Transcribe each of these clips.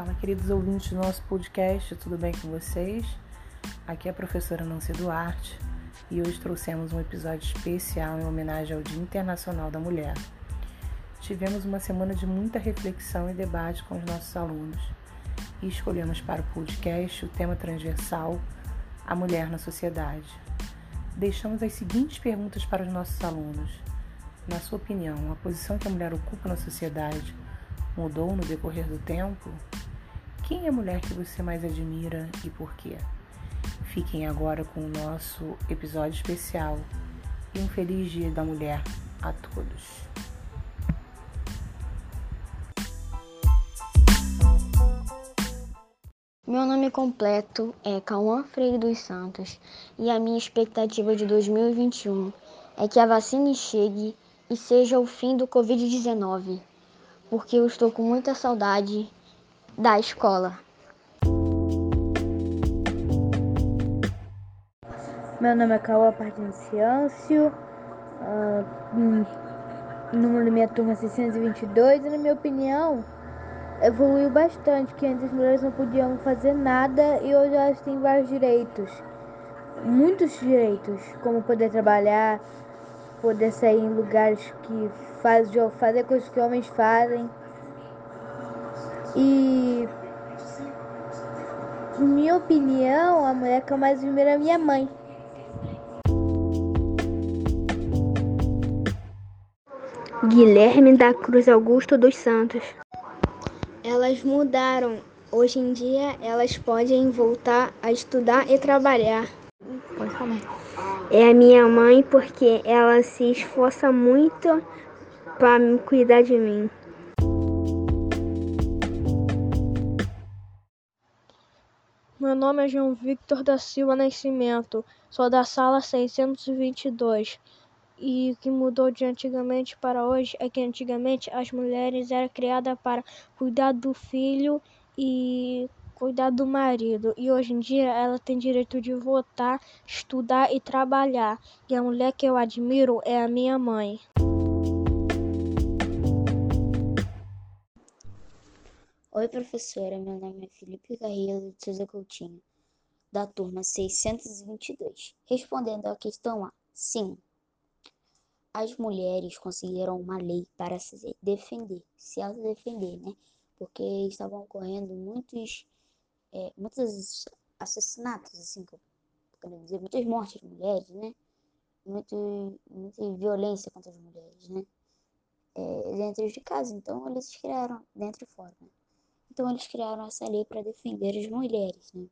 Fala, queridos ouvintes do nosso podcast, tudo bem com vocês? Aqui é a professora Nancy Duarte e hoje trouxemos um episódio especial em homenagem ao Dia Internacional da Mulher. Tivemos uma semana de muita reflexão e debate com os nossos alunos e escolhemos para o podcast o tema transversal A Mulher na Sociedade. Deixamos as seguintes perguntas para os nossos alunos. Na sua opinião, a posição que a mulher ocupa na sociedade mudou no decorrer do tempo? Quem é a mulher que você mais admira e por quê? Fiquem agora com o nosso episódio especial e um feliz Dia da Mulher a todos. Meu nome completo é Cauã Freire dos Santos e a minha expectativa de 2021 é que a vacina chegue e seja o fim do Covid-19 porque eu estou com muita saudade da escola. Meu nome é Cauã Partenciâncio, uh, número da minha turma 622 e na minha opinião evoluiu bastante, que antes as mulheres não podiam fazer nada e hoje elas têm vários direitos, muitos direitos, como poder trabalhar, poder sair em lugares que faz, fazer coisas que homens fazem. E minha opinião, a mulher que eu mais admiro é minha mãe. Guilherme da Cruz Augusto dos Santos. Elas mudaram. Hoje em dia elas podem voltar a estudar e trabalhar. Pode falar é a minha mãe porque ela se esforça muito para cuidar de mim. Meu nome é João Victor da Silva Nascimento, sou da sala 622. E o que mudou de antigamente para hoje é que antigamente as mulheres eram criadas para cuidar do filho e cuidar do marido e hoje em dia ela tem direito de votar, estudar e trabalhar. E a mulher que eu admiro é a minha mãe. Oi, professora. Meu nome é Felipe Carrillo de Souza Coutinho, da turma 622. Respondendo à questão A, sim. As mulheres conseguiram uma lei para se defender, se autodefender, né? Porque estavam ocorrendo muitos é, muitos assassinatos, assim, quero dizer, muitas mortes de mulheres, né? Muito, muita violência contra as mulheres, né? É, dentro de casa. Então, eles criaram, dentro e fora, né? Então, eles criaram essa lei para defender as mulheres, né?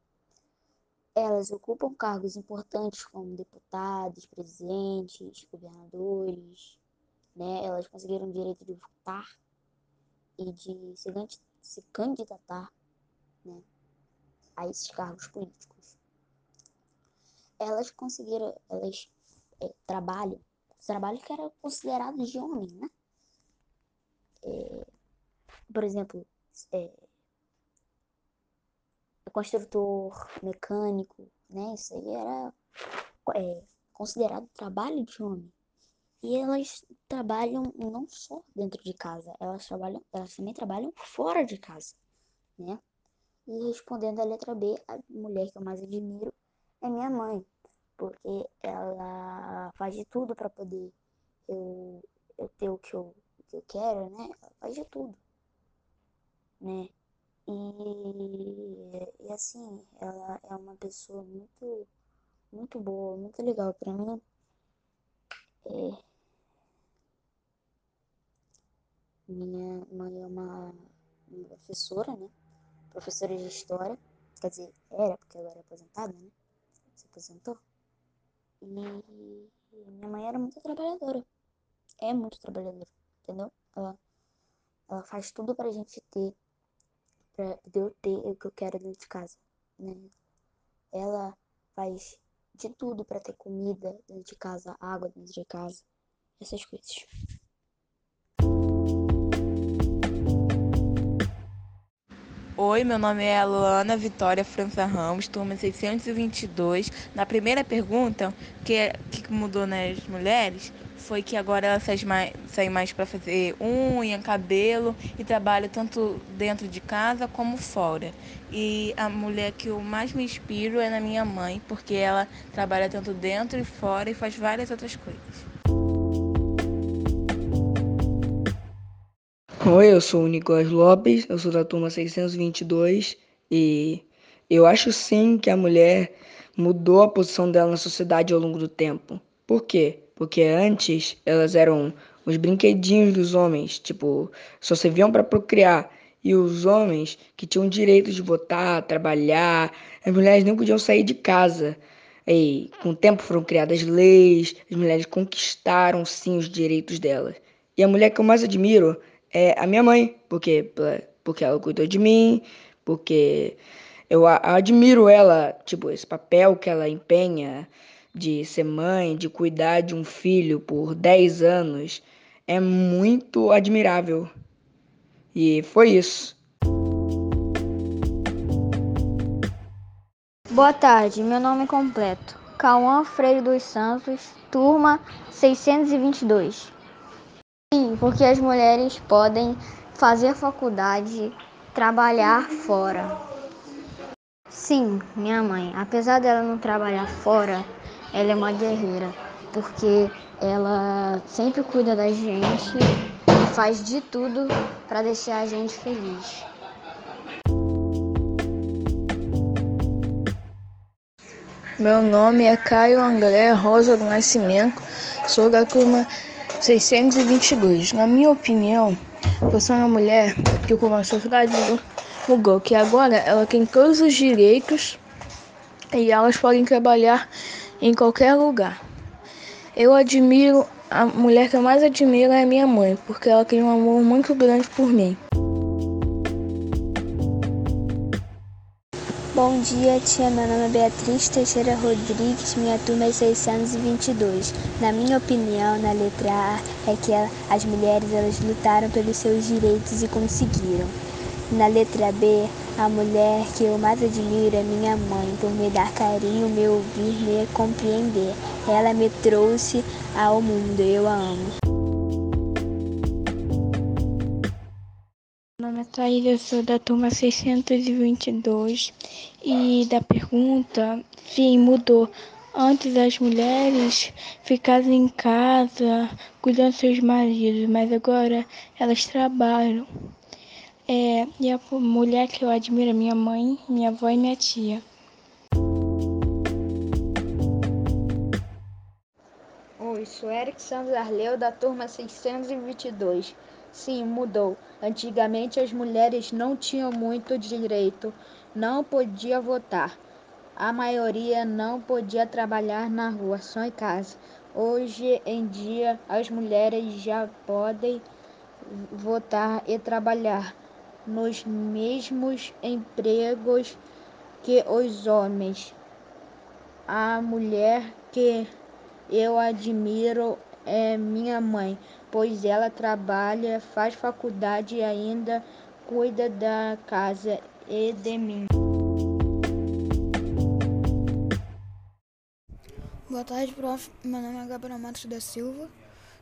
Elas ocupam cargos importantes como deputados, presidentes, governadores, né? Elas conseguiram o direito de votar e de se, candidatar, né? a esses cargos políticos. Elas conseguiram, elas é, trabalham, trabalho que era considerado de homem, né? É, por exemplo, é, construtor, mecânico, né? Isso aí era é, considerado trabalho de homem. E elas trabalham não só dentro de casa, elas trabalham, elas também trabalham fora de casa, né? E respondendo a letra B, a mulher que eu mais admiro é minha mãe, porque ela faz de tudo para poder eu, eu ter o que eu, o que eu quero, né? Ela faz de tudo, né? E, e assim, ela é uma pessoa muito, muito boa, muito legal para mim. É, minha mãe é uma, uma professora, né? professora de história, quer dizer, era, porque agora é aposentada, né? Se aposentou. E minha mãe era muito trabalhadora. É muito trabalhadora, entendeu? Ela, ela faz tudo pra gente ter, pra eu ter o que eu quero dentro de casa, né? Ela faz de tudo para ter comida dentro de casa, água dentro de casa, essas coisas. Oi, meu nome é Luana Vitória França Ramos, turma 622. Na primeira pergunta, o que, que mudou nas mulheres foi que agora elas saem mais, saem mais para fazer unha, cabelo e trabalham tanto dentro de casa como fora. E a mulher que eu mais me inspiro é na minha mãe, porque ela trabalha tanto dentro e fora e faz várias outras coisas. Oi, eu sou o Nicolas Lopes, eu sou da turma 622 e eu acho sim que a mulher mudou a posição dela na sociedade ao longo do tempo. Por quê? Porque antes elas eram os brinquedinhos dos homens, tipo, só serviam para procriar. E os homens que tinham direito de votar, trabalhar, as mulheres nem podiam sair de casa. E com o tempo foram criadas leis, as mulheres conquistaram sim os direitos delas. E a mulher que eu mais admiro é a minha mãe, porque, porque ela cuidou de mim, porque eu admiro ela, tipo, esse papel que ela empenha de ser mãe, de cuidar de um filho por 10 anos, é muito admirável. E foi isso. Boa tarde, meu nome é completo. Cauã Freire dos Santos, turma 622. Sim, porque as mulheres podem fazer faculdade, trabalhar fora. Sim, minha mãe, apesar dela não trabalhar fora, ela é uma guerreira, porque ela sempre cuida da gente e faz de tudo para deixar a gente feliz. Meu nome é Caio André Rosa do Nascimento, sou da turma 622. Na minha opinião, eu sou uma mulher que como a sociedade mudou, que agora ela tem todos os direitos e elas podem trabalhar em qualquer lugar. Eu admiro, a mulher que eu mais admiro é minha mãe, porque ela tem um amor muito grande por mim. Bom dia, tia. Meu nome é Beatriz Teixeira Rodrigues, minha turma é 622. Na minha opinião, na letra A, é que as mulheres elas lutaram pelos seus direitos e conseguiram. Na letra B, a mulher que eu mais admiro é minha mãe, por me dar carinho, me ouvir, me compreender. Ela me trouxe ao mundo, eu a amo. Thaís, eu sou da turma 622 e da pergunta, sim, mudou. Antes as mulheres ficavam em casa cuidando dos seus maridos, mas agora elas trabalham. É, e a mulher que eu admiro é minha mãe, minha avó e minha tia. Oi, sou Eric Santos Arleu da turma 622. Sim, mudou. Antigamente as mulheres não tinham muito direito, não podia votar. A maioria não podia trabalhar na rua, só em casa. Hoje em dia as mulheres já podem votar e trabalhar nos mesmos empregos que os homens. A mulher que eu admiro é minha mãe, pois ela trabalha, faz faculdade e ainda cuida da casa e de mim. Boa tarde, prof. Meu nome é Gabriel Matos da Silva,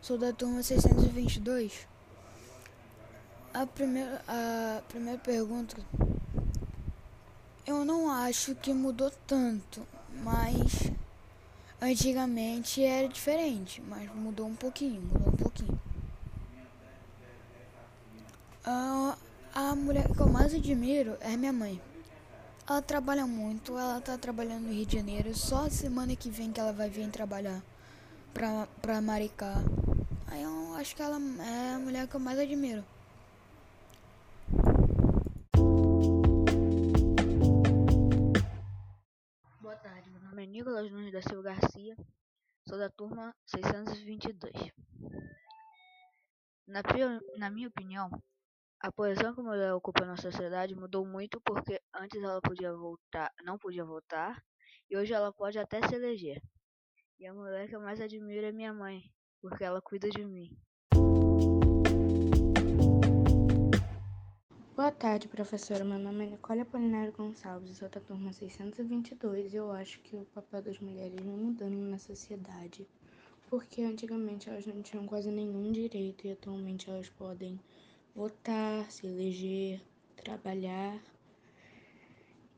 sou da turma 622. A primeira, a primeira pergunta, eu não acho que mudou tanto, mas Antigamente era diferente, mas mudou um pouquinho, mudou um pouquinho. Uh, a mulher que eu mais admiro é minha mãe. Ela trabalha muito, ela tá trabalhando no Rio de Janeiro. Só semana que vem que ela vai vir trabalhar pra, pra Maricá. Aí eu acho que ela é a mulher que eu mais admiro. Nicolas Nunes da Silva Garcia, sou da turma 622. Na, na minha opinião, a posição que a mulher ocupa na sociedade mudou muito porque antes ela podia não podia votar e hoje ela pode até se eleger. E a mulher que eu mais admiro é minha mãe, porque ela cuida de mim. Boa tarde, professora. Meu nome é Nicole Apolinário Gonçalves, eu sou da turma 622 e eu acho que o papel das mulheres vem mudando na sociedade, porque antigamente elas não tinham quase nenhum direito e atualmente elas podem votar, se eleger, trabalhar.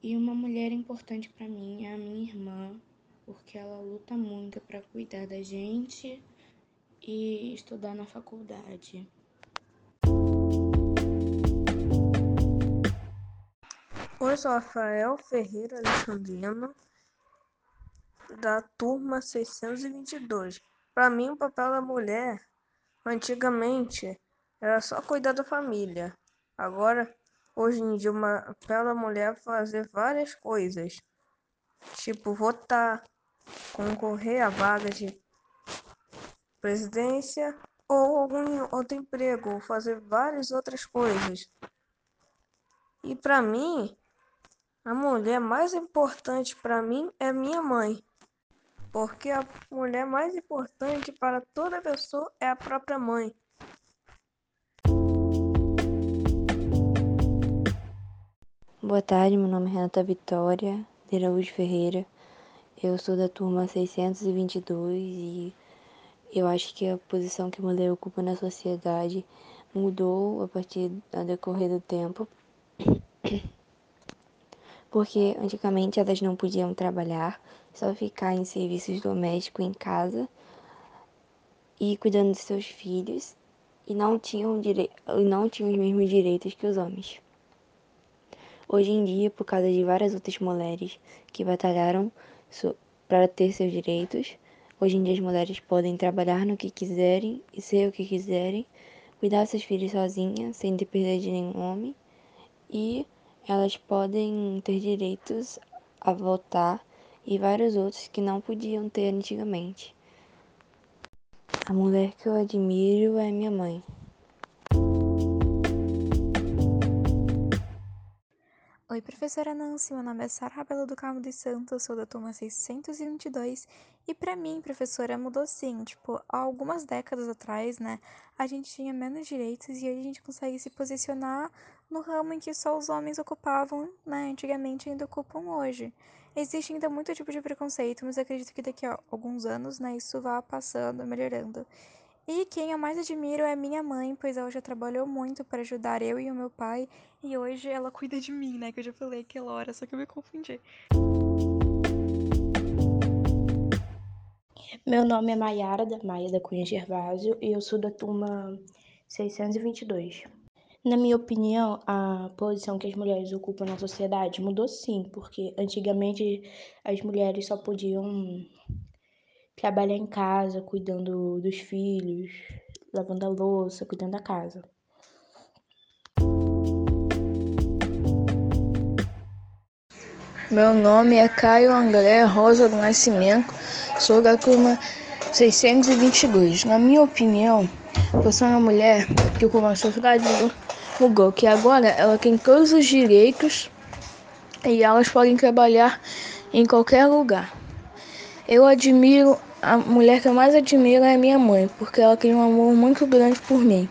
E uma mulher importante para mim é a minha irmã, porque ela luta muito para cuidar da gente e estudar na faculdade. Oi, sou Rafael Ferreira Alexandrino, da turma 622. Para mim, o papel da mulher, antigamente, era só cuidar da família. Agora, hoje em dia, o papel da mulher é fazer várias coisas, tipo votar, concorrer a vagas de presidência ou algum outro emprego, fazer várias outras coisas. E para mim, a mulher mais importante para mim é minha mãe. Porque a mulher mais importante para toda pessoa é a própria mãe. Boa tarde, meu nome é Renata Vitória de Araújo Ferreira. Eu sou da turma 622 e eu acho que a posição que a mulher ocupa na sociedade mudou a partir do decorrer do tempo porque antigamente elas não podiam trabalhar, só ficar em serviços domésticos em casa e cuidando de seus filhos e não tinham, dire... não tinham os mesmos direitos que os homens. Hoje em dia, por causa de várias outras mulheres que batalharam para ter seus direitos, hoje em dia as mulheres podem trabalhar no que quiserem e ser o que quiserem, cuidar seus filhos sozinhas, sem depender de nenhum homem e elas podem ter direitos a votar e vários outros que não podiam ter antigamente. A mulher que eu admiro é minha mãe. Oi, professora Nancy, meu nome é Sara Rabelo do Carmo dos Santos, sou da turma 622 e para mim, professora, mudou sim, tipo, há algumas décadas atrás, né, a gente tinha menos direitos e hoje a gente consegue se posicionar no ramo em que só os homens ocupavam, né, antigamente ainda ocupam hoje. Existe ainda muito tipo de preconceito, mas acredito que daqui a alguns anos, né, isso vá passando, melhorando. E quem eu mais admiro é minha mãe, pois ela já trabalhou muito para ajudar eu e o meu pai, e hoje ela cuida de mim, né? Que eu já falei aquela hora, só que eu me confundi. Meu nome é Maiara da Maia da Cunha Gervásio e eu sou da turma 622. Na minha opinião, a posição que as mulheres ocupam na sociedade mudou sim, porque antigamente as mulheres só podiam trabalhar em casa, cuidando dos filhos, lavando a louça, cuidando da casa. Meu nome é Caio André Rosa do Nascimento, sou da turma 622. Na minha opinião, eu sou uma mulher que como a sociedade mudou, que agora ela tem todos os direitos e elas podem trabalhar em qualquer lugar. Eu admiro a mulher que eu mais admiro é minha mãe, porque ela tem um amor muito grande por mim.